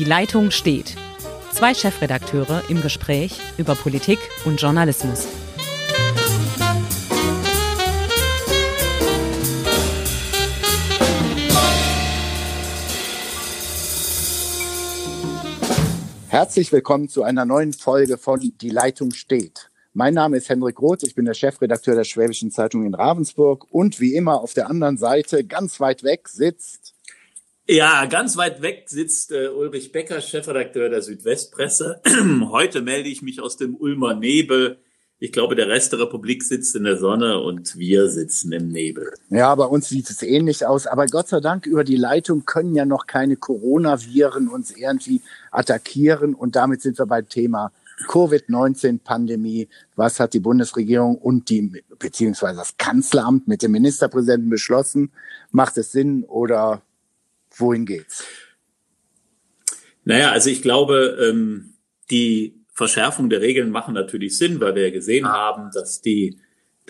Die Leitung steht. Zwei Chefredakteure im Gespräch über Politik und Journalismus. Herzlich willkommen zu einer neuen Folge von Die Leitung steht. Mein Name ist Hendrik Roth, ich bin der Chefredakteur der Schwäbischen Zeitung in Ravensburg und wie immer auf der anderen Seite, ganz weit weg, sitzt. Ja, ganz weit weg sitzt äh, Ulrich Becker, Chefredakteur der Südwestpresse. Heute melde ich mich aus dem Ulmer Nebel. Ich glaube, der Rest der Republik sitzt in der Sonne und wir sitzen im Nebel. Ja, bei uns sieht es ähnlich aus. Aber Gott sei Dank, über die Leitung können ja noch keine Coronaviren uns irgendwie attackieren. Und damit sind wir beim Thema Covid-19-Pandemie. Was hat die Bundesregierung und die, beziehungsweise das Kanzleramt mit dem Ministerpräsidenten beschlossen? Macht es Sinn oder wohin geht's? Naja, also ich glaube, ähm, die Verschärfung der Regeln machen natürlich Sinn, weil wir ja gesehen haben, dass die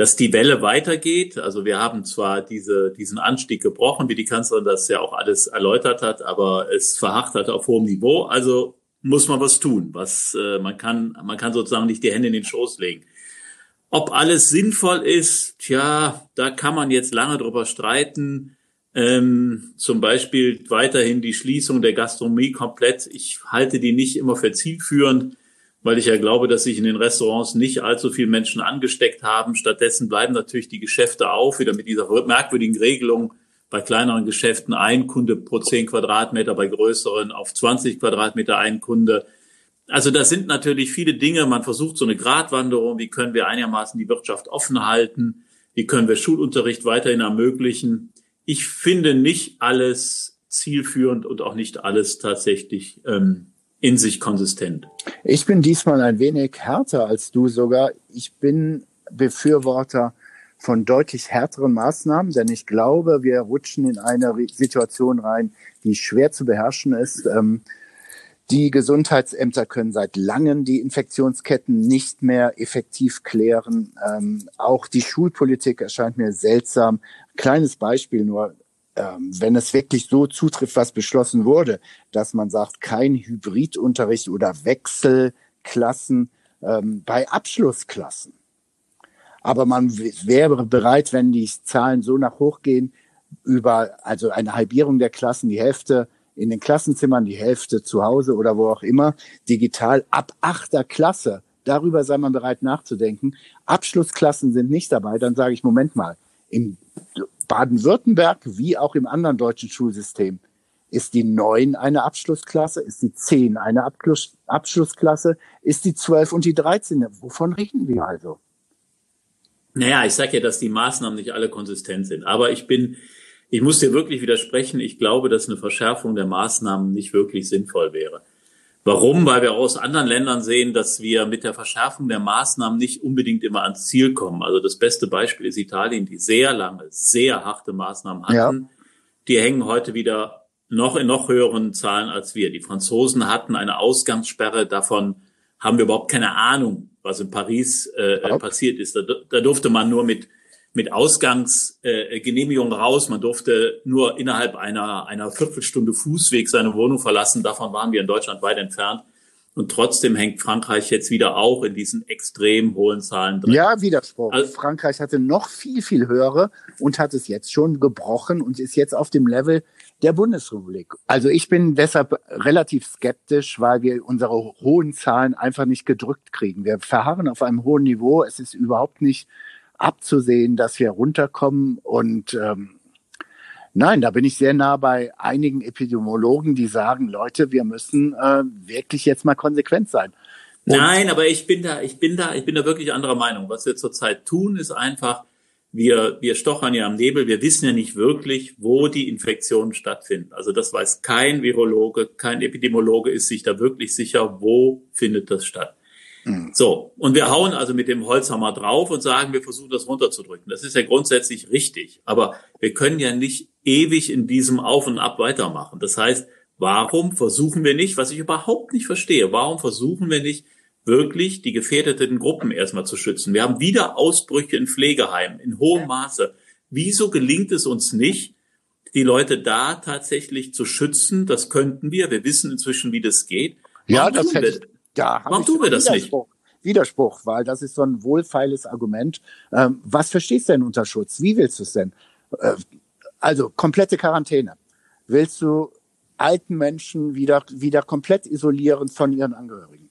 dass die Welle weitergeht. Also wir haben zwar diese, diesen Anstieg gebrochen, wie die Kanzlerin das ja auch alles erläutert hat, aber es verharrt hat auf hohem Niveau. Also muss man was tun. Was äh, man kann, man kann sozusagen nicht die Hände in den Schoß legen. Ob alles sinnvoll ist, tja, da kann man jetzt lange drüber streiten. Ähm, zum Beispiel weiterhin die Schließung der Gastronomie komplett. Ich halte die nicht immer für zielführend, weil ich ja glaube, dass sich in den Restaurants nicht allzu viele Menschen angesteckt haben. Stattdessen bleiben natürlich die Geschäfte auf, wieder mit dieser merkwürdigen Regelung bei kleineren Geschäften ein Kunde pro zehn Quadratmeter, bei größeren auf 20 Quadratmeter ein Kunde. Also das sind natürlich viele Dinge. Man versucht so eine Gratwanderung. Wie können wir einigermaßen die Wirtschaft offen halten? Wie können wir Schulunterricht weiterhin ermöglichen? Ich finde nicht alles zielführend und auch nicht alles tatsächlich ähm, in sich konsistent. Ich bin diesmal ein wenig härter als du sogar. Ich bin Befürworter von deutlich härteren Maßnahmen, denn ich glaube, wir rutschen in eine Situation rein, die schwer zu beherrschen ist. Ähm, die Gesundheitsämter können seit langem die Infektionsketten nicht mehr effektiv klären. Ähm, auch die Schulpolitik erscheint mir seltsam. Kleines Beispiel nur, ähm, wenn es wirklich so zutrifft, was beschlossen wurde, dass man sagt, kein Hybridunterricht oder Wechselklassen bei Abschlussklassen aber man wäre bereit, wenn die Zahlen so nach hoch gehen, über also eine Halbierung der Klassen, die Hälfte in den Klassenzimmern, die Hälfte zu Hause oder wo auch immer, digital ab achter Klasse. Darüber sei man bereit nachzudenken. Abschlussklassen sind nicht dabei. Dann sage ich, Moment mal, im Baden-Württemberg wie auch im anderen deutschen Schulsystem ist die 9 eine Abschlussklasse, ist die 10 eine Abschlussklasse, ist die 12 und die 13. Wovon reden wir also? Naja, ich sage ja, dass die Maßnahmen nicht alle konsistent sind. Aber ich bin, ich muss dir wirklich widersprechen. Ich glaube, dass eine Verschärfung der Maßnahmen nicht wirklich sinnvoll wäre. Warum? Weil wir aus anderen Ländern sehen, dass wir mit der Verschärfung der Maßnahmen nicht unbedingt immer ans Ziel kommen. Also das beste Beispiel ist Italien, die sehr lange, sehr harte Maßnahmen hatten. Ja. Die hängen heute wieder noch in noch höheren Zahlen als wir. Die Franzosen hatten eine Ausgangssperre, davon haben wir überhaupt keine Ahnung, was in Paris äh, okay. passiert ist. Da, da durfte man nur mit mit Ausgangsgenehmigung äh, raus. Man durfte nur innerhalb einer, einer Viertelstunde Fußweg seine Wohnung verlassen. Davon waren wir in Deutschland weit entfernt. Und trotzdem hängt Frankreich jetzt wieder auch in diesen extrem hohen Zahlen drin. Ja, Widerspruch. Also, Frankreich hatte noch viel, viel höhere und hat es jetzt schon gebrochen und ist jetzt auf dem Level der Bundesrepublik. Also ich bin deshalb relativ skeptisch, weil wir unsere hohen Zahlen einfach nicht gedrückt kriegen. Wir verharren auf einem hohen Niveau. Es ist überhaupt nicht abzusehen, dass wir runterkommen. Und ähm, nein, da bin ich sehr nah bei einigen Epidemiologen, die sagen, Leute, wir müssen äh, wirklich jetzt mal konsequent sein. Und Nein, aber ich bin da, ich bin da, ich bin da wirklich anderer Meinung. Was wir zurzeit tun, ist einfach wir, wir stochern ja am Nebel, wir wissen ja nicht wirklich, wo die Infektionen stattfinden. Also das weiß kein Virologe, kein Epidemiologe ist sich da wirklich sicher, wo findet das statt. Mhm. So, und wir hauen also mit dem Holzhammer drauf und sagen, wir versuchen das runterzudrücken. Das ist ja grundsätzlich richtig, aber wir können ja nicht ewig in diesem Auf und Ab weitermachen. Das heißt, warum versuchen wir nicht, was ich überhaupt nicht verstehe, warum versuchen wir nicht, wirklich die gefährdeten Gruppen erstmal zu schützen. Wir haben wieder Ausbrüche in Pflegeheimen in hohem Maße. Wieso gelingt es uns nicht, die Leute da tatsächlich zu schützen. Das könnten wir. Wir wissen inzwischen, wie das geht. Warum ja, das hätte, da Warum tun wir das Widerspruch. nicht? Widerspruch, weil das ist so ein wohlfeiles Argument. Ähm, was verstehst du denn unter Schutz? Wie willst du es denn? Äh, also komplette Quarantäne. Willst du alten Menschen wieder, wieder komplett isolieren von ihren Angehörigen?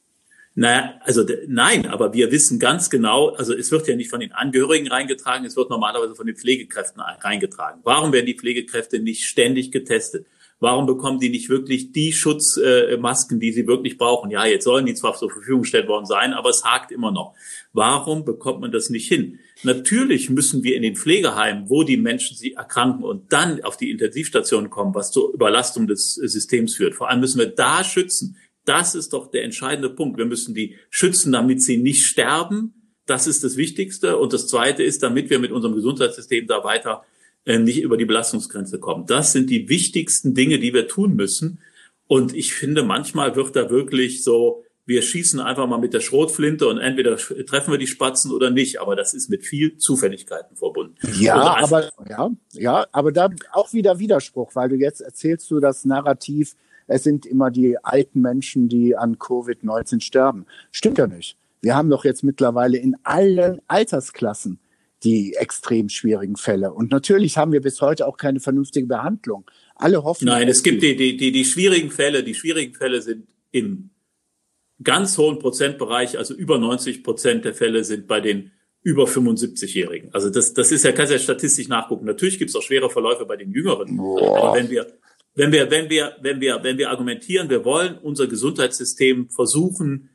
Naja, also nein, aber wir wissen ganz genau, also es wird ja nicht von den Angehörigen reingetragen, es wird normalerweise von den Pflegekräften reingetragen. Warum werden die Pflegekräfte nicht ständig getestet? Warum bekommen die nicht wirklich die Schutzmasken, die sie wirklich brauchen? Ja, jetzt sollen die zwar zur Verfügung gestellt worden sein, aber es hakt immer noch. Warum bekommt man das nicht hin? Natürlich müssen wir in den Pflegeheimen, wo die Menschen sie erkranken und dann auf die Intensivstation kommen, was zur Überlastung des Systems führt. Vor allem müssen wir da schützen. Das ist doch der entscheidende Punkt. Wir müssen die schützen, damit sie nicht sterben. Das ist das Wichtigste. Und das Zweite ist, damit wir mit unserem Gesundheitssystem da weiter nicht über die Belastungsgrenze kommen. Das sind die wichtigsten Dinge, die wir tun müssen. Und ich finde, manchmal wird da wirklich so, wir schießen einfach mal mit der Schrotflinte und entweder treffen wir die Spatzen oder nicht. Aber das ist mit viel Zufälligkeiten verbunden. Ja, aber, ja, ja, aber da auch wieder Widerspruch, weil du jetzt erzählst du das Narrativ, es sind immer die alten Menschen, die an Covid-19 sterben. Stimmt ja nicht. Wir haben doch jetzt mittlerweile in allen Altersklassen die extrem schwierigen Fälle. Und natürlich haben wir bis heute auch keine vernünftige Behandlung. Alle hoffen. Nein, es gibt die, die, die, die schwierigen Fälle. Die schwierigen Fälle sind im ganz hohen Prozentbereich, also über 90 Prozent der Fälle sind bei den über 75-Jährigen. Also das, das ist ja, kannst ja statistisch nachgucken. Natürlich gibt es auch schwere Verläufe bei den Jüngeren. Boah. Aber wenn wir, wenn wir, wenn wir, wenn wir, wenn wir argumentieren, wir wollen unser Gesundheitssystem versuchen,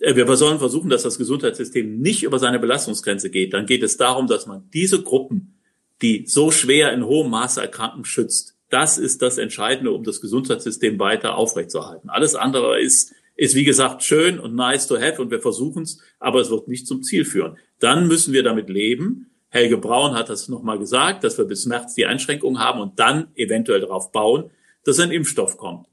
wir sollen versuchen, dass das Gesundheitssystem nicht über seine Belastungsgrenze geht. Dann geht es darum, dass man diese Gruppen, die so schwer in hohem Maße erkranken, schützt. Das ist das Entscheidende, um das Gesundheitssystem weiter aufrechtzuerhalten. Alles andere ist, ist wie gesagt schön und nice to have und wir versuchen es, aber es wird nicht zum Ziel führen. Dann müssen wir damit leben. Helge Braun hat das nochmal gesagt, dass wir bis März die Einschränkungen haben und dann eventuell darauf bauen, dass ein Impfstoff kommt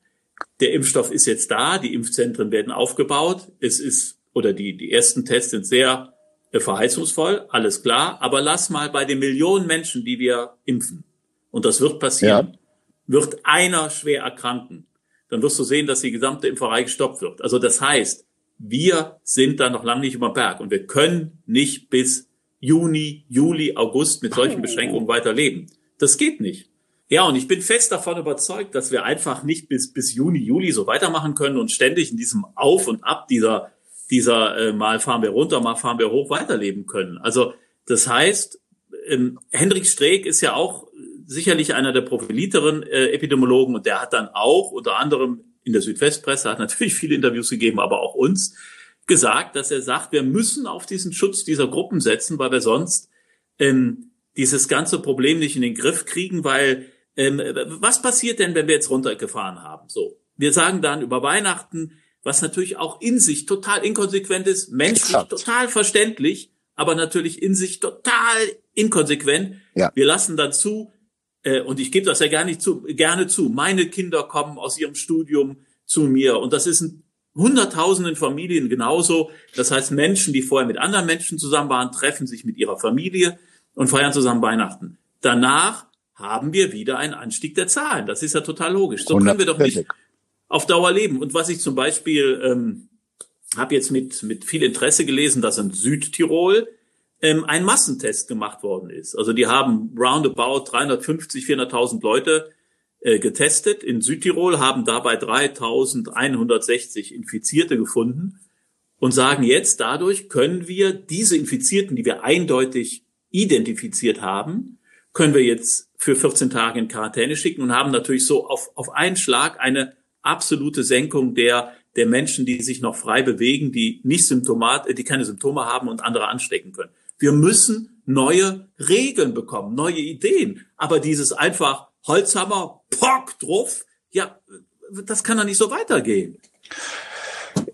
der Impfstoff ist jetzt da, die Impfzentren werden aufgebaut, es ist, oder die, die ersten Tests sind sehr äh, verheißungsvoll, alles klar, aber lass mal bei den Millionen Menschen, die wir impfen, und das wird passieren, ja. wird einer schwer erkranken, dann wirst du sehen, dass die gesamte Impferei gestoppt wird. Also das heißt, wir sind da noch lange nicht über Berg und wir können nicht bis Juni, Juli, August mit solchen Beschränkungen weiterleben. Das geht nicht. Ja, und ich bin fest davon überzeugt, dass wir einfach nicht bis, bis Juni, Juli so weitermachen können und ständig in diesem Auf und Ab dieser, dieser äh, mal fahren wir runter, mal fahren wir hoch weiterleben können. Also das heißt, ähm, Hendrik Streeck ist ja auch sicherlich einer der profiliteren äh, Epidemiologen und der hat dann auch unter anderem in der Südwestpresse, hat natürlich viele Interviews gegeben, aber auch uns gesagt, dass er sagt, wir müssen auf diesen Schutz dieser Gruppen setzen, weil wir sonst ähm, dieses ganze Problem nicht in den Griff kriegen, weil ähm, was passiert denn, wenn wir jetzt runtergefahren haben? So, wir sagen dann über Weihnachten, was natürlich auch in sich total inkonsequent ist, menschlich Exakt. total verständlich, aber natürlich in sich total inkonsequent. Ja. Wir lassen dann zu, äh, und ich gebe das ja gar nicht zu, gerne zu, meine Kinder kommen aus ihrem Studium zu mir und das ist in hunderttausenden Familien genauso. Das heißt, Menschen, die vorher mit anderen Menschen zusammen waren, treffen sich mit ihrer Familie und feiern zusammen Weihnachten. Danach haben wir wieder einen Anstieg der Zahlen. Das ist ja total logisch. So können wir doch nicht auf Dauer leben. Und was ich zum Beispiel ähm, habe jetzt mit, mit viel Interesse gelesen, dass in Südtirol ähm, ein Massentest gemacht worden ist. Also die haben roundabout 350, 400.000 Leute äh, getestet in Südtirol, haben dabei 3.160 Infizierte gefunden und sagen jetzt, dadurch können wir diese Infizierten, die wir eindeutig identifiziert haben, können wir jetzt für 14 Tage in Quarantäne schicken und haben natürlich so auf, auf einen Schlag eine absolute Senkung der, der Menschen, die sich noch frei bewegen, die nicht Symptomat, die keine Symptome haben und andere anstecken können. Wir müssen neue Regeln bekommen, neue Ideen. Aber dieses einfach Holzhammer, Pock drauf, ja, das kann doch nicht so weitergehen.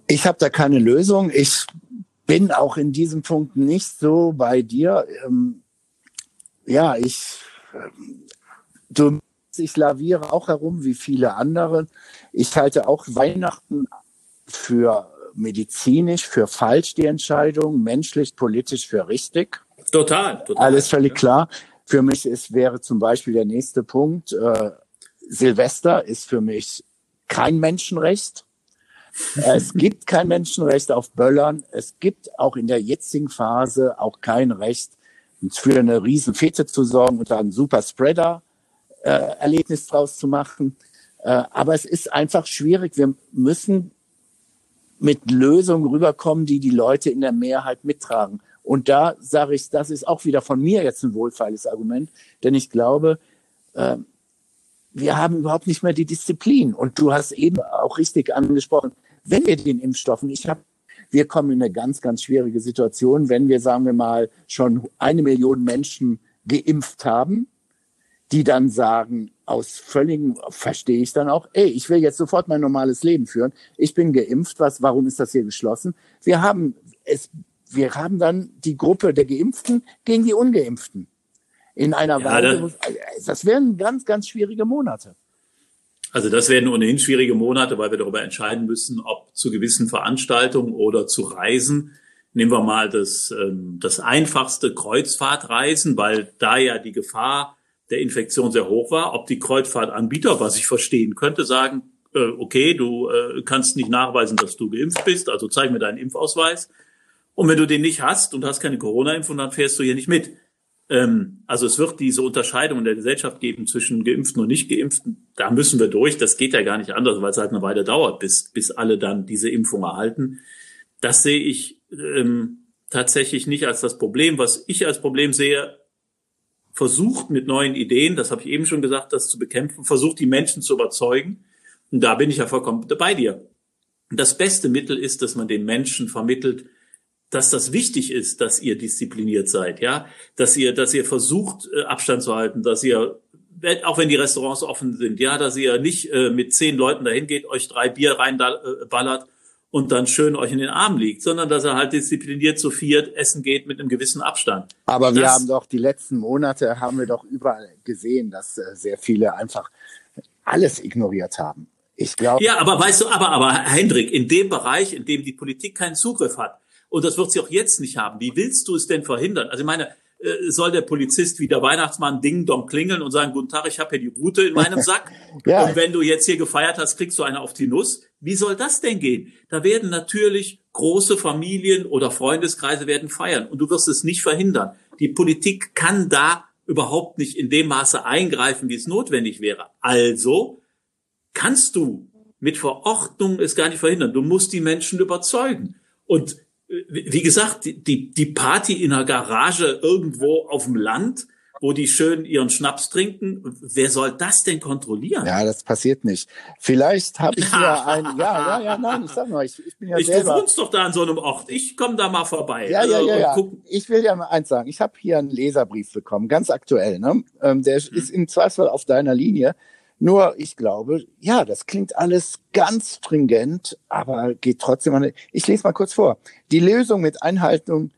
Ich habe da keine Lösung. Ich bin auch in diesem Punkt nicht so bei dir. Ähm, ja, ich, ähm, du, ich laviere auch herum wie viele andere. Ich halte auch Weihnachten für medizinisch, für falsch die Entscheidung, menschlich, politisch für richtig. Total, total. Alles völlig klar. Für mich ist, wäre zum Beispiel der nächste Punkt, äh, Silvester ist für mich kein Menschenrecht. Es gibt kein Menschenrecht auf Böllern. Es gibt auch in der jetzigen Phase auch kein Recht, für eine riesen Fete zu sorgen und da ein super Spreader-Erlebnis draus zu machen. Äh, aber es ist einfach schwierig. Wir müssen mit Lösungen rüberkommen, die die Leute in der Mehrheit mittragen. Und da sage ich, das ist auch wieder von mir jetzt ein wohlfeiles Argument, denn ich glaube, äh, wir haben überhaupt nicht mehr die Disziplin. Und du hast eben auch richtig angesprochen, wenn wir den Impfstoffen, ich habe, wir kommen in eine ganz, ganz schwierige Situation, wenn wir, sagen wir mal, schon eine Million Menschen geimpft haben, die dann sagen, aus völligem, verstehe ich dann auch, ey, ich will jetzt sofort mein normales Leben führen. Ich bin geimpft, was, warum ist das hier geschlossen? Wir haben es, wir haben dann die Gruppe der Geimpften gegen die Ungeimpften. In einer ja, Weise, das, das wären ganz, ganz schwierige Monate. Also das werden ohnehin schwierige Monate, weil wir darüber entscheiden müssen, ob zu gewissen Veranstaltungen oder zu Reisen. Nehmen wir mal das, ähm, das einfachste Kreuzfahrtreisen, weil da ja die Gefahr der Infektion sehr hoch war, ob die Kreuzfahrtanbieter, was ich verstehen könnte, sagen, äh, okay, du äh, kannst nicht nachweisen, dass du geimpft bist, also zeig mir deinen Impfausweis. Und wenn du den nicht hast und hast keine Corona-Impfung, dann fährst du hier nicht mit. Ähm, also es wird diese Unterscheidung in der Gesellschaft geben zwischen Geimpften und Nicht-Geimpften. Da müssen wir durch. Das geht ja gar nicht anders, weil es halt eine Weile dauert, bis, bis alle dann diese Impfung erhalten. Das sehe ich ähm, tatsächlich nicht als das Problem. Was ich als Problem sehe, versucht mit neuen Ideen, das habe ich eben schon gesagt, das zu bekämpfen, versucht die Menschen zu überzeugen. Und da bin ich ja vollkommen bei dir. Das beste Mittel ist, dass man den Menschen vermittelt, dass das wichtig ist, dass ihr diszipliniert seid, ja, dass ihr, dass ihr versucht, äh, Abstand zu halten, dass ihr, auch wenn die Restaurants offen sind, ja, dass ihr nicht äh, mit zehn Leuten dahin geht, euch drei Bier reinballert und dann schön euch in den Arm liegt, sondern dass er halt diszipliniert zu viert essen geht mit einem gewissen Abstand. Aber wir das, haben doch die letzten Monate haben wir doch überall gesehen, dass äh, sehr viele einfach alles ignoriert haben. Ich glaube. Ja, aber weißt du, aber, aber Hendrik, in dem Bereich, in dem die Politik keinen Zugriff hat, und das wird sie auch jetzt nicht haben, wie willst du es denn verhindern? Also ich meine, äh, soll der Polizist wie der Weihnachtsmann Ding Dong klingeln und sagen, guten Tag, ich habe hier die Route in meinem Sack. ja. Und wenn du jetzt hier gefeiert hast, kriegst du eine auf die Nuss. Wie soll das denn gehen? Da werden natürlich große Familien oder Freundeskreise werden feiern und du wirst es nicht verhindern. Die Politik kann da überhaupt nicht in dem Maße eingreifen, wie es notwendig wäre. Also kannst du mit Verordnung es gar nicht verhindern. Du musst die Menschen überzeugen. Und wie gesagt, die, die Party in einer Garage irgendwo auf dem Land, wo die schön ihren Schnaps trinken, wer soll das denn kontrollieren? Ja, das passiert nicht. Vielleicht habe ich ja ein, ja, ja, ja, nein, ich sag mal, ich, ich bin ja ich, selber. Du wohnst doch da an so einem Ort. Ich komme da mal vorbei. Ja, ja, ja, ja. Ich will ja mal eins sagen. Ich habe hier einen Leserbrief bekommen, ganz aktuell. Ne? Ähm, der hm. ist im Zweifelsfall auf deiner Linie. Nur ich glaube, ja, das klingt alles ganz stringent, aber geht trotzdem an. Ich lese mal kurz vor. Die Lösung mit Einhaltung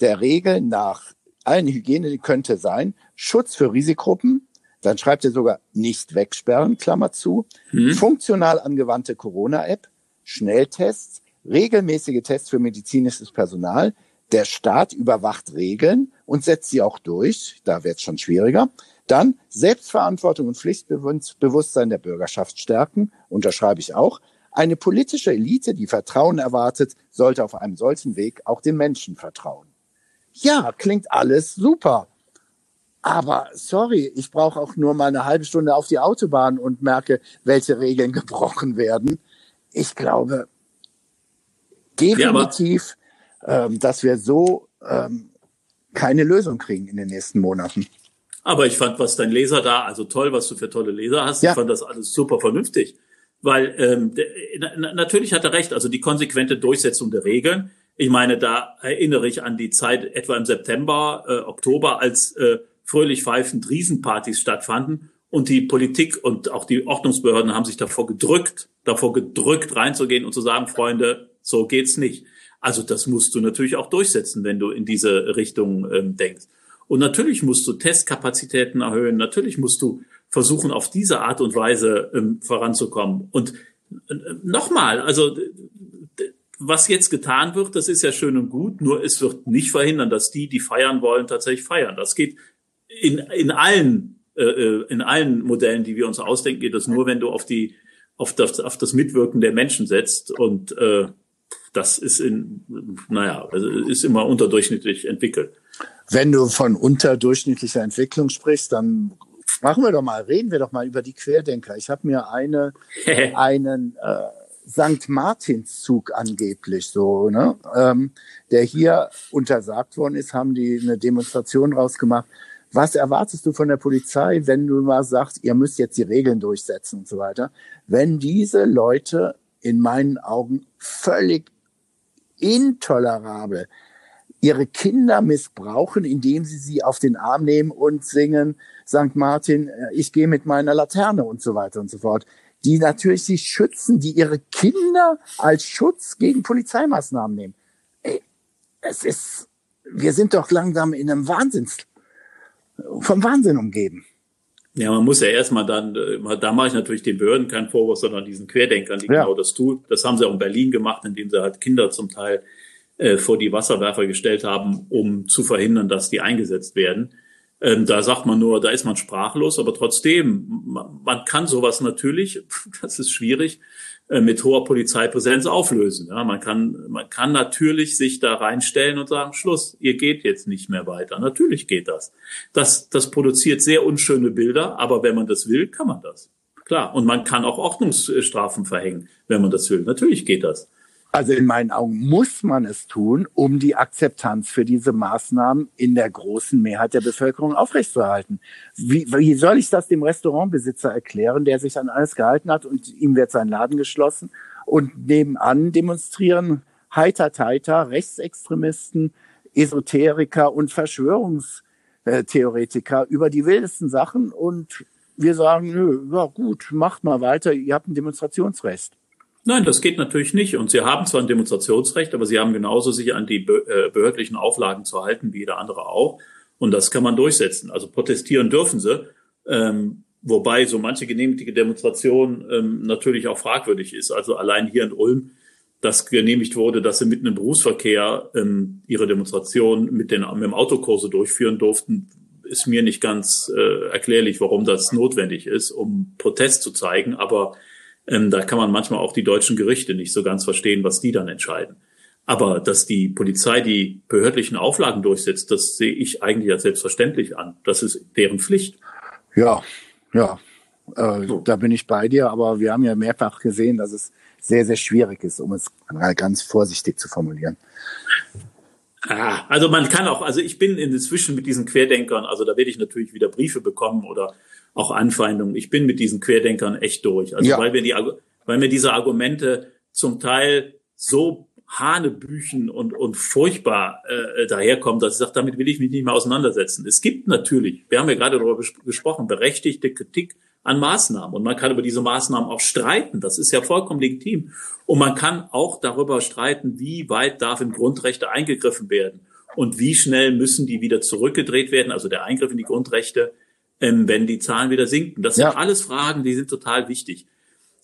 der Regeln nach allen Hygiene könnte sein, Schutz für Risikogruppen, dann schreibt er sogar nicht wegsperren, Klammer zu, hm. funktional angewandte Corona-App, Schnelltests, regelmäßige Tests für medizinisches Personal, der Staat überwacht Regeln und setzt sie auch durch, da wird es schon schwieriger. Dann Selbstverantwortung und Pflichtbewusstsein der Bürgerschaft stärken, unterschreibe ich auch. Eine politische Elite, die Vertrauen erwartet, sollte auf einem solchen Weg auch den Menschen vertrauen. Ja, klingt alles super. Aber sorry, ich brauche auch nur mal eine halbe Stunde auf die Autobahn und merke, welche Regeln gebrochen werden. Ich glaube definitiv, ja, ähm, dass wir so ähm, keine Lösung kriegen in den nächsten Monaten. Aber ich fand, was dein Leser da, also toll, was du für tolle Leser hast, ja. ich fand das alles super vernünftig. Weil ähm, na, natürlich hat er recht, also die konsequente Durchsetzung der Regeln. Ich meine, da erinnere ich an die Zeit etwa im September, äh, Oktober, als äh, fröhlich pfeifend Riesenpartys stattfanden und die Politik und auch die Ordnungsbehörden haben sich davor gedrückt, davor gedrückt reinzugehen und zu sagen, Freunde, so geht's nicht. Also das musst du natürlich auch durchsetzen, wenn du in diese Richtung ähm, denkst. Und natürlich musst du Testkapazitäten erhöhen. Natürlich musst du versuchen, auf diese Art und Weise ähm, voranzukommen. Und äh, nochmal, also was jetzt getan wird, das ist ja schön und gut, nur es wird nicht verhindern, dass die, die feiern wollen, tatsächlich feiern. Das geht in, in allen, äh, äh, in allen Modellen, die wir uns ausdenken, geht das nur, wenn du auf die, auf das, auf das Mitwirken der Menschen setzt und äh, das ist in, naja, also ist immer unterdurchschnittlich entwickelt. Wenn du von unterdurchschnittlicher Entwicklung sprichst, dann machen wir doch mal, reden wir doch mal über die Querdenker. Ich habe mir eine, einen äh, St. Martinszug angeblich so, ne, ähm, der hier untersagt worden ist, haben die eine Demonstration rausgemacht. Was erwartest du von der Polizei, wenn du mal sagst, ihr müsst jetzt die Regeln durchsetzen und so weiter? Wenn diese Leute in meinen Augen völlig intolerabel ihre Kinder missbrauchen, indem sie sie auf den Arm nehmen und singen, St. Martin, äh, ich gehe mit meiner Laterne und so weiter und so fort, die natürlich sich schützen, die ihre Kinder als Schutz gegen Polizeimaßnahmen nehmen. Ey, es ist, wir sind doch langsam in einem Wahnsinns, vom Wahnsinn umgeben. Ja, man muss ja erstmal dann, äh, da mache ich natürlich den Behörden keinen Vorwurf, sondern diesen Querdenkern, die ja. genau das tun. Das haben sie auch in Berlin gemacht, indem sie halt Kinder zum Teil äh, vor die Wasserwerfer gestellt haben, um zu verhindern, dass die eingesetzt werden. Ähm, da sagt man nur, da ist man sprachlos, aber trotzdem, man, man kann sowas natürlich, das ist schwierig, äh, mit hoher Polizeipräsenz auflösen. Ja, man kann, man kann natürlich sich da reinstellen und sagen, Schluss, ihr geht jetzt nicht mehr weiter. Natürlich geht das. Das, das produziert sehr unschöne Bilder, aber wenn man das will, kann man das. Klar. Und man kann auch Ordnungsstrafen verhängen, wenn man das will. Natürlich geht das. Also in meinen Augen muss man es tun, um die Akzeptanz für diese Maßnahmen in der großen Mehrheit der Bevölkerung aufrechtzuerhalten. Wie, wie soll ich das dem Restaurantbesitzer erklären, der sich an alles gehalten hat und ihm wird sein Laden geschlossen und nebenan demonstrieren heiter teiter Rechtsextremisten, Esoteriker und Verschwörungstheoretiker über die wildesten Sachen und wir sagen, nö, ja gut, macht mal weiter, ihr habt ein Demonstrationsrecht. Nein, das geht natürlich nicht. Und Sie haben zwar ein Demonstrationsrecht, aber Sie haben genauso sich an die äh, behördlichen Auflagen zu halten wie jeder andere auch. Und das kann man durchsetzen. Also protestieren dürfen Sie. Ähm, wobei so manche genehmigte Demonstration ähm, natürlich auch fragwürdig ist. Also allein hier in Ulm, dass genehmigt wurde, dass sie mitten im Berufsverkehr ähm, ihre Demonstration mit, den, mit dem Autokurse durchführen durften, ist mir nicht ganz äh, erklärlich, warum das notwendig ist, um Protest zu zeigen. Aber ähm, da kann man manchmal auch die deutschen Gerichte nicht so ganz verstehen, was die dann entscheiden. Aber dass die Polizei die behördlichen Auflagen durchsetzt, das sehe ich eigentlich als selbstverständlich an. Das ist deren Pflicht. Ja, ja, äh, so. da bin ich bei dir. Aber wir haben ja mehrfach gesehen, dass es sehr, sehr schwierig ist, um es ganz vorsichtig zu formulieren. Ah, also man kann auch, also ich bin inzwischen mit diesen Querdenkern, also da werde ich natürlich wieder Briefe bekommen oder auch Anfeindungen. Ich bin mit diesen Querdenkern echt durch. Also ja. weil mir die, weil mir diese Argumente zum Teil so Hanebüchen und, und furchtbar äh, daherkommen, dass ich sage, damit will ich mich nicht mehr auseinandersetzen. Es gibt natürlich, wir haben ja gerade darüber gesprochen, berechtigte Kritik an Maßnahmen. Und man kann über diese Maßnahmen auch streiten. Das ist ja vollkommen legitim. Und man kann auch darüber streiten, wie weit darf in Grundrechte eingegriffen werden und wie schnell müssen die wieder zurückgedreht werden, also der Eingriff in die Grundrechte, ähm, wenn die Zahlen wieder sinken. Das ja. sind alles Fragen, die sind total wichtig.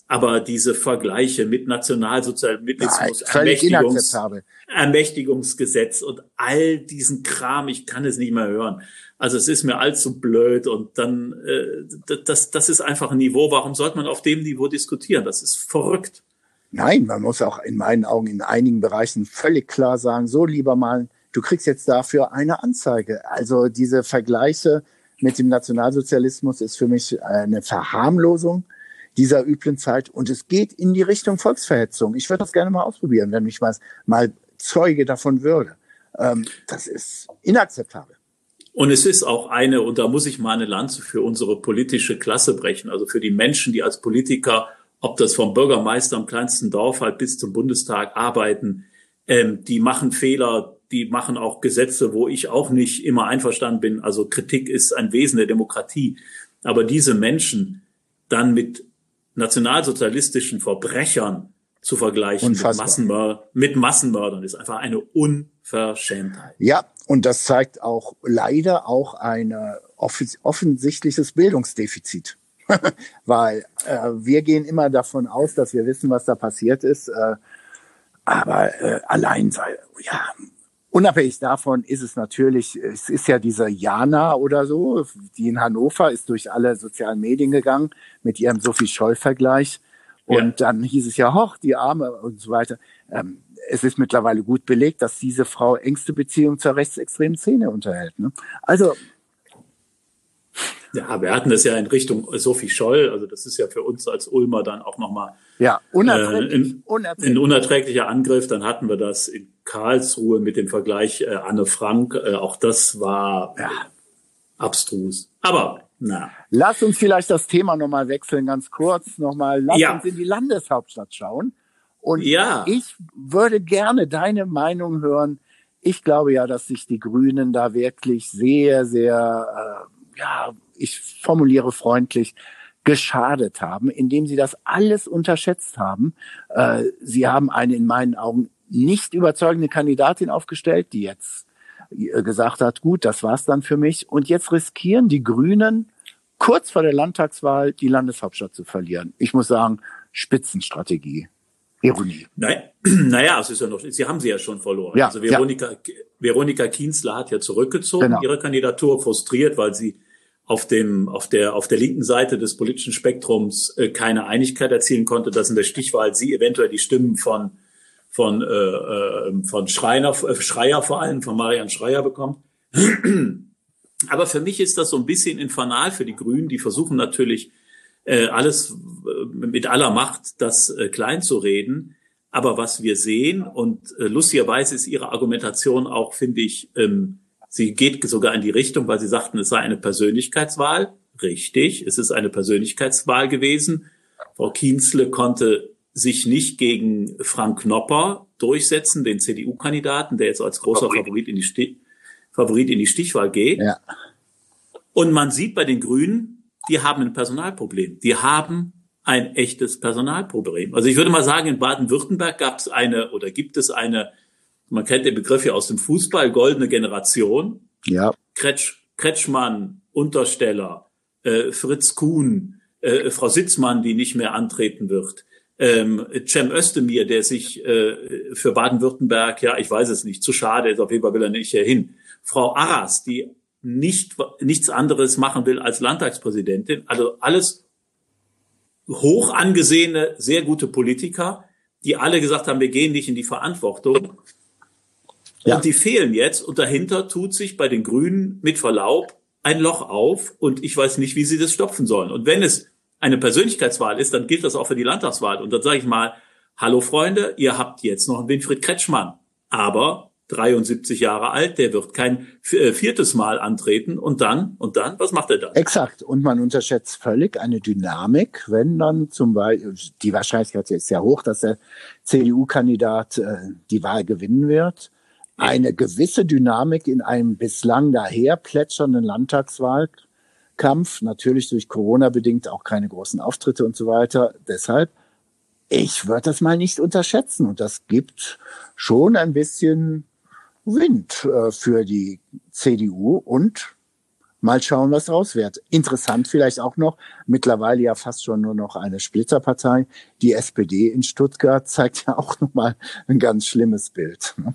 Aber diese Vergleiche mit Nationalsozialismus, Ermächtigungs Ermächtigungsgesetz und all diesen Kram, ich kann es nicht mehr hören. Also es ist mir allzu blöd und dann, äh, das, das ist einfach ein Niveau. Warum sollte man auf dem Niveau diskutieren? Das ist verrückt. Nein, man muss auch in meinen Augen in einigen Bereichen völlig klar sagen, so lieber mal, du kriegst jetzt dafür eine Anzeige. Also diese Vergleiche mit dem Nationalsozialismus ist für mich eine Verharmlosung dieser üblen Zeit und es geht in die Richtung Volksverhetzung. Ich würde das gerne mal ausprobieren, wenn ich mal, mal Zeuge davon würde. Ähm, das ist inakzeptabel. Und es ist auch eine, und da muss ich mal eine Lanze für unsere politische Klasse brechen, also für die Menschen, die als Politiker, ob das vom Bürgermeister im kleinsten Dorf halt bis zum Bundestag arbeiten, ähm, die machen Fehler, die machen auch Gesetze, wo ich auch nicht immer einverstanden bin. Also Kritik ist ein Wesen der Demokratie. Aber diese Menschen dann mit nationalsozialistischen Verbrechern zu vergleichen mit, Massenmör mit Massenmördern ist einfach eine Unverschämtheit. Ja, und das zeigt auch leider auch ein offensichtliches Bildungsdefizit. Weil äh, wir gehen immer davon aus, dass wir wissen, was da passiert ist. Äh, aber äh, allein sei, ja, Unabhängig davon ist es natürlich, es ist ja diese Jana oder so, die in Hannover ist durch alle sozialen Medien gegangen mit ihrem Sophie Scholl-Vergleich. Und ja. dann hieß es ja, hoch, die Arme und so weiter. Ähm, es ist mittlerweile gut belegt, dass diese Frau engste Beziehung zur rechtsextremen Szene unterhält. Ne? Also ja, wir hatten das ja in Richtung Sophie Scholl, also das ist ja für uns als Ulmer dann auch nochmal ja, unerträglich, äh, ein, unerträglich. ein unerträglicher Angriff. Dann hatten wir das in Karlsruhe mit dem Vergleich äh, Anne Frank. Äh, auch das war ja. abstrus. Aber na. Lass uns vielleicht das Thema nochmal wechseln, ganz kurz nochmal. Lass ja. uns in die Landeshauptstadt schauen. Und ja. ich würde gerne deine Meinung hören. Ich glaube ja, dass sich die Grünen da wirklich sehr, sehr, äh, ja, ich formuliere freundlich, geschadet haben, indem sie das alles unterschätzt haben. Äh, sie haben eine in meinen Augen nicht überzeugende Kandidatin aufgestellt, die jetzt äh, gesagt hat, gut, das war's dann für mich. Und jetzt riskieren die Grünen kurz vor der Landtagswahl die Landeshauptstadt zu verlieren. Ich muss sagen, Spitzenstrategie. Ironie. Nein, naja, es ist ja noch, sie haben sie ja schon verloren. Ja, also Veronika, ja. Veronika Kienzler hat ja zurückgezogen, genau. ihre Kandidatur frustriert, weil sie auf dem, auf der, auf der linken Seite des politischen Spektrums äh, keine Einigkeit erzielen konnte, dass in der Stichwahl sie eventuell die Stimmen von, von, äh, äh, von Schreiner, äh, Schreier vor allem, von Marian Schreier bekommt. Aber für mich ist das so ein bisschen infernal für die Grünen. Die versuchen natürlich äh, alles äh, mit aller Macht, das äh, klein zu reden. Aber was wir sehen, und äh, lustigerweise ist ihre Argumentation auch, finde ich, ähm, sie geht sogar in die Richtung, weil sie sagten, es sei eine Persönlichkeitswahl. Richtig, es ist eine Persönlichkeitswahl gewesen. Frau Kienzle konnte sich nicht gegen Frank Knopper durchsetzen, den CDU-Kandidaten, der jetzt als großer Favorit in die Stich Favorit in die Stichwahl geht. Ja. Und man sieht bei den Grünen, die haben ein Personalproblem. Die haben ein echtes Personalproblem. Also ich würde mal sagen, in Baden-Württemberg gab es eine oder gibt es eine, man kennt den Begriff ja aus dem Fußball, goldene Generation. Ja. Kretsch, Kretschmann, Untersteller, äh, Fritz Kuhn, äh, Frau Sitzmann, die nicht mehr antreten wird ähm, Cem Özdemir, der sich äh, für Baden-Württemberg, ja, ich weiß es nicht, zu schade ist, auf jeden Fall will er nicht hier hin. Frau Arras, die nicht, nichts anderes machen will als Landtagspräsidentin. Also alles hoch angesehene, sehr gute Politiker, die alle gesagt haben, wir gehen nicht in die Verantwortung. Ja. Und die fehlen jetzt. Und dahinter tut sich bei den Grünen mit Verlaub ein Loch auf. Und ich weiß nicht, wie sie das stopfen sollen. Und wenn es eine Persönlichkeitswahl ist, dann gilt das auch für die Landtagswahl. Und dann sage ich mal, hallo Freunde, ihr habt jetzt noch einen Winfried Kretschmann. Aber 73 Jahre alt, der wird kein äh, viertes Mal antreten und dann, und dann, was macht er dann? Exakt. Und man unterschätzt völlig eine Dynamik, wenn dann zum Beispiel, die Wahrscheinlichkeit ist sehr hoch, dass der CDU-Kandidat äh, die Wahl gewinnen wird. Eine gewisse Dynamik in einem bislang daher plätschernden Landtagswahlkampf, natürlich durch Corona bedingt auch keine großen Auftritte und so weiter. Deshalb, ich würde das mal nicht unterschätzen. Und das gibt schon ein bisschen Wind äh, für die CDU und mal schauen, was draus wird. Interessant vielleicht auch noch, mittlerweile ja fast schon nur noch eine Splitterpartei. Die SPD in Stuttgart zeigt ja auch nochmal ein ganz schlimmes Bild. Ne?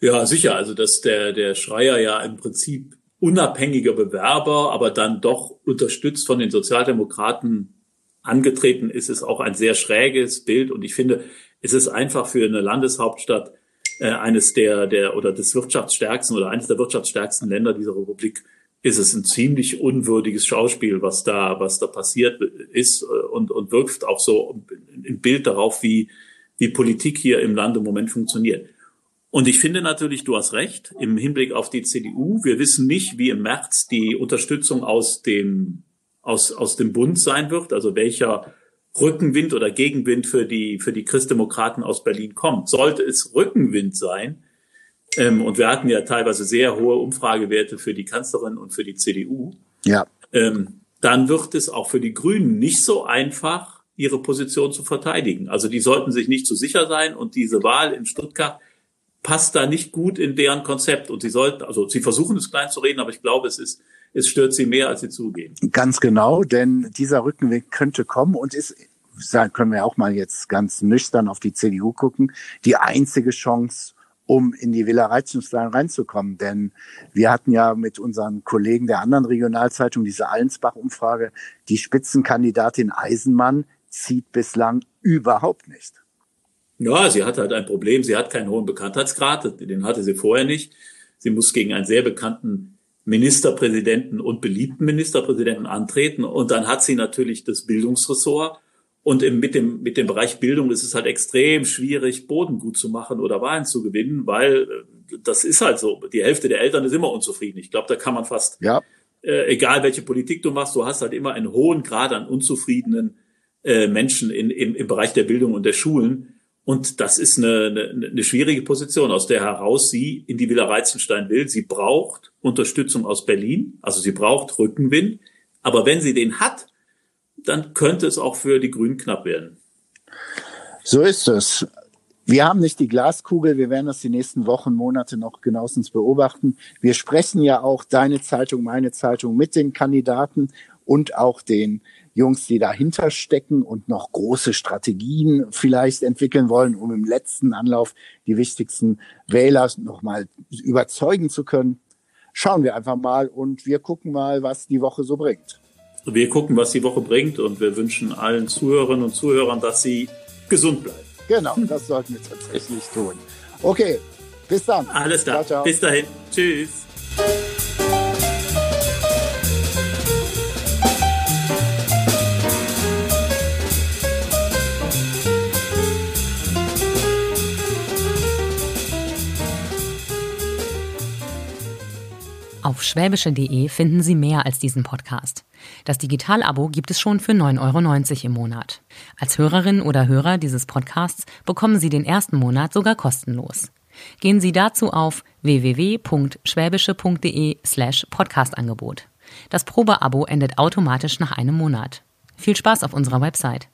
Ja, sicher. Also, dass der, der Schreier ja im Prinzip unabhängiger Bewerber, aber dann doch unterstützt von den Sozialdemokraten angetreten ist, ist auch ein sehr schräges Bild. Und ich finde, es ist einfach für eine Landeshauptstadt äh, eines der, der oder des wirtschaftsstärksten oder eines der wirtschaftsstärksten Länder dieser Republik ist es ein ziemlich unwürdiges Schauspiel, was da, was da passiert ist äh, und, und wirkt auch so ein Bild darauf, wie, wie Politik hier im Land im Moment funktioniert. Und ich finde natürlich, du hast recht, im Hinblick auf die CDU. Wir wissen nicht, wie im März die Unterstützung aus dem, aus, aus dem Bund sein wird, also welcher Rückenwind oder Gegenwind für die, für die Christdemokraten aus Berlin kommt. Sollte es Rückenwind sein, ähm, und wir hatten ja teilweise sehr hohe Umfragewerte für die Kanzlerin und für die CDU, ja. ähm, dann wird es auch für die Grünen nicht so einfach, ihre Position zu verteidigen. Also die sollten sich nicht zu sicher sein und diese Wahl in Stuttgart passt da nicht gut in deren Konzept. Und sie sollten, also sie versuchen es klein zu reden, aber ich glaube, es ist es stört sie mehr, als sie zugeben. Ganz genau, denn dieser Rückenweg könnte kommen und ist, können wir auch mal jetzt ganz nüchtern auf die CDU gucken, die einzige Chance, um in die Villa Reitzenstein reinzukommen. Denn wir hatten ja mit unseren Kollegen der anderen Regionalzeitung diese Allensbach-Umfrage. Die Spitzenkandidatin Eisenmann zieht bislang überhaupt nicht. Ja, sie hat halt ein Problem. Sie hat keinen hohen Bekanntheitsgrad. Den hatte sie vorher nicht. Sie muss gegen einen sehr bekannten Ministerpräsidenten und beliebten Ministerpräsidenten antreten. Und dann hat sie natürlich das Bildungsressort. Und im, mit, dem, mit dem Bereich Bildung ist es halt extrem schwierig, Boden gut zu machen oder Wahlen zu gewinnen, weil äh, das ist halt so. Die Hälfte der Eltern ist immer unzufrieden. Ich glaube, da kann man fast, ja. äh, egal welche Politik du machst, du hast halt immer einen hohen Grad an unzufriedenen äh, Menschen in, im, im Bereich der Bildung und der Schulen. Und das ist eine, eine, eine schwierige Position, aus der heraus sie in die Villa Reizenstein will. Sie braucht Unterstützung aus Berlin, also sie braucht Rückenwind. Aber wenn sie den hat, dann könnte es auch für die Grünen knapp werden. So ist es. Wir haben nicht die Glaskugel. Wir werden das die nächsten Wochen, Monate noch genauestens beobachten. Wir sprechen ja auch deine Zeitung, meine Zeitung mit den Kandidaten und auch den Jungs, die dahinter stecken und noch große Strategien vielleicht entwickeln wollen, um im letzten Anlauf die wichtigsten Wähler nochmal überzeugen zu können. Schauen wir einfach mal und wir gucken mal, was die Woche so bringt. Wir gucken, was die Woche bringt und wir wünschen allen Zuhörerinnen und Zuhörern, dass sie gesund bleiben. Genau, das sollten wir tatsächlich tun. Okay, bis dann. Alles klar. Ciao, ciao. Bis dahin. Tschüss. Auf schwäbische.de finden Sie mehr als diesen Podcast. Das Digital-Abo gibt es schon für 9,90 Euro im Monat. Als Hörerin oder Hörer dieses Podcasts bekommen Sie den ersten Monat sogar kostenlos. Gehen Sie dazu auf www.schwäbische.de slash Podcastangebot. Das Probeabo endet automatisch nach einem Monat. Viel Spaß auf unserer Website.